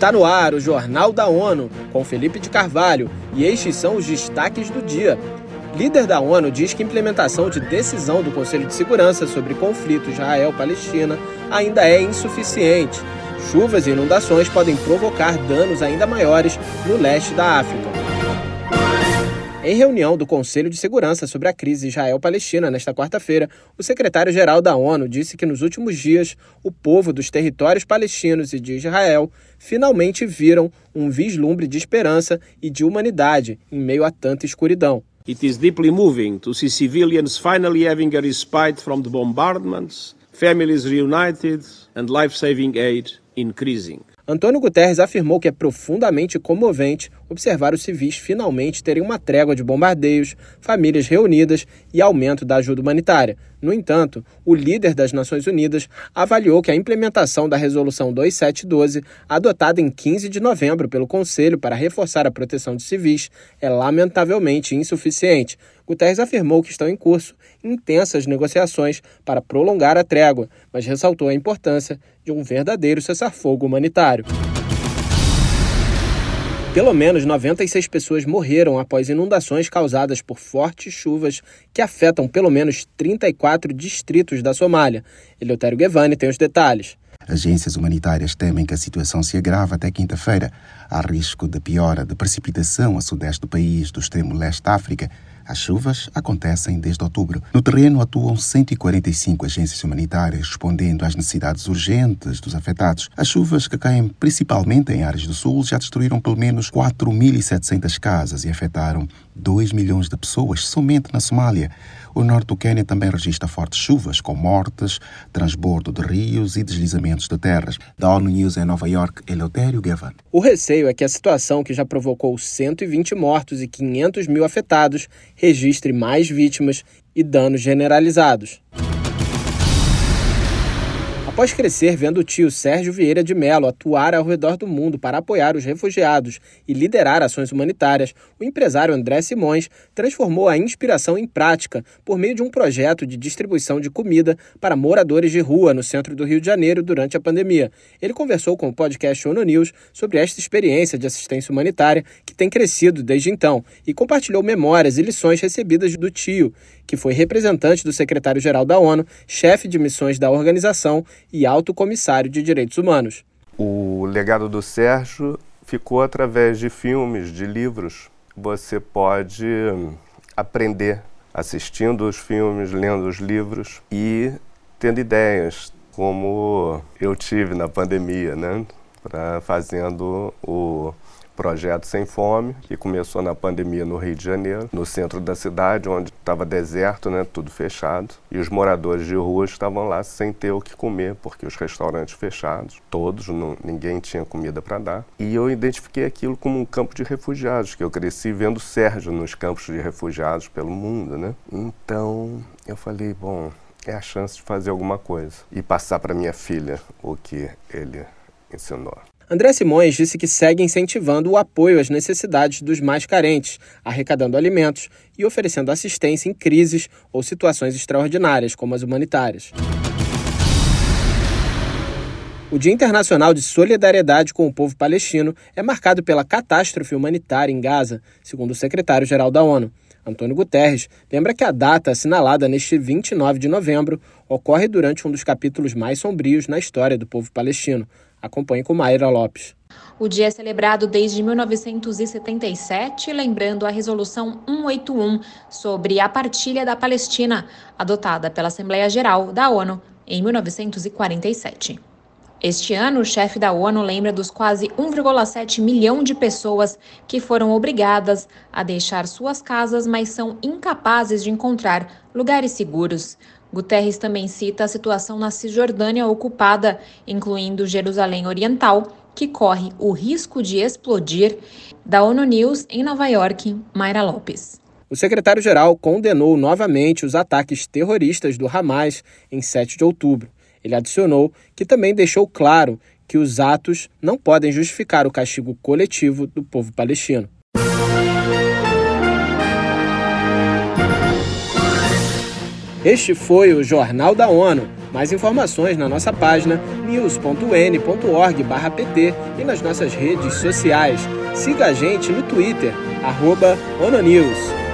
Está no ar o Jornal da ONU, com Felipe de Carvalho, e estes são os destaques do dia. Líder da ONU diz que implementação de decisão do Conselho de Segurança sobre conflito Israel-Palestina ainda é insuficiente. Chuvas e inundações podem provocar danos ainda maiores no leste da África. Em reunião do Conselho de Segurança sobre a crise Israel-Palestina nesta quarta-feira, o secretário-geral da ONU disse que nos últimos dias o povo dos territórios palestinos e de Israel finalmente viram um vislumbre de esperança e de humanidade em meio a tanta escuridão. It is deeply moving to see civilians finally having a respite from the bombardments, families reunited and life-saving aid increasing. Antônio Guterres afirmou que é profundamente comovente observar os civis finalmente terem uma trégua de bombardeios, famílias reunidas e aumento da ajuda humanitária. No entanto, o líder das Nações Unidas avaliou que a implementação da Resolução 2712, adotada em 15 de novembro pelo Conselho para reforçar a proteção de civis, é lamentavelmente insuficiente. Guterres afirmou que estão em curso intensas negociações para prolongar a trégua, mas ressaltou a importância de um verdadeiro cessar-fogo humanitário. Pelo menos 96 pessoas morreram após inundações causadas por fortes chuvas que afetam pelo menos 34 distritos da Somália. Eleutério Guevani tem os detalhes. Agências humanitárias temem que a situação se agrave até quinta-feira. Há risco de piora de precipitação a sudeste do país, do extremo leste da África as chuvas acontecem desde outubro. No terreno atuam 145 agências humanitárias respondendo às necessidades urgentes dos afetados. As chuvas que caem principalmente em áreas do sul já destruíram pelo menos 4.700 casas e afetaram 2 milhões de pessoas somente na Somália. O norte do Quênia também registra fortes chuvas, com mortes, transbordo de rios e deslizamentos de terras. Da ONU News em Nova York, Eleutério Gavan. O receio é que a situação, que já provocou 120 mortos e 500 mil afetados, registre mais vítimas e danos generalizados. Após crescer vendo o tio Sérgio Vieira de Mello atuar ao redor do mundo para apoiar os refugiados e liderar ações humanitárias, o empresário André Simões transformou a inspiração em prática por meio de um projeto de distribuição de comida para moradores de rua no centro do Rio de Janeiro durante a pandemia. Ele conversou com o podcast ONU News sobre esta experiência de assistência humanitária que tem crescido desde então e compartilhou memórias e lições recebidas do tio, que foi representante do secretário-geral da ONU, chefe de missões da organização e alto comissário de direitos humanos. O legado do Sérgio ficou através de filmes, de livros. Você pode aprender assistindo os filmes, lendo os livros e tendo ideias, como eu tive na pandemia, né? Pra, fazendo o projeto Sem Fome, que começou na pandemia no Rio de Janeiro, no centro da cidade, onde estava deserto, né, tudo fechado, e os moradores de rua estavam lá sem ter o que comer, porque os restaurantes fechados, todos, não, ninguém tinha comida para dar. E eu identifiquei aquilo como um campo de refugiados, que eu cresci vendo Sérgio nos campos de refugiados pelo mundo, né? Então, eu falei, bom, é a chance de fazer alguma coisa e passar para minha filha o que ele ensinou. André Simões disse que segue incentivando o apoio às necessidades dos mais carentes, arrecadando alimentos e oferecendo assistência em crises ou situações extraordinárias, como as humanitárias. O Dia Internacional de Solidariedade com o Povo Palestino é marcado pela catástrofe humanitária em Gaza, segundo o secretário-geral da ONU. Antônio Guterres lembra que a data assinalada neste 29 de novembro ocorre durante um dos capítulos mais sombrios na história do povo palestino, Acompanhe com Mayra Lopes. O dia é celebrado desde 1977, lembrando a Resolução 181 sobre a partilha da Palestina, adotada pela Assembleia Geral da ONU em 1947. Este ano, o chefe da ONU lembra dos quase 1,7 milhão de pessoas que foram obrigadas a deixar suas casas, mas são incapazes de encontrar lugares seguros. Guterres também cita a situação na Cisjordânia ocupada, incluindo Jerusalém Oriental, que corre o risco de explodir. Da ONU News em Nova York, Mayra Lopes. O secretário-geral condenou novamente os ataques terroristas do Hamas em 7 de outubro. Ele adicionou que também deixou claro que os atos não podem justificar o castigo coletivo do povo palestino. Este foi o Jornal da ONU Mais informações na nossa página news.un.org/pt e nas nossas redes sociais. Siga a gente no Twitter, ONONews.